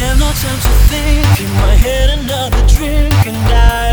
have no time to think. In my head another drink and I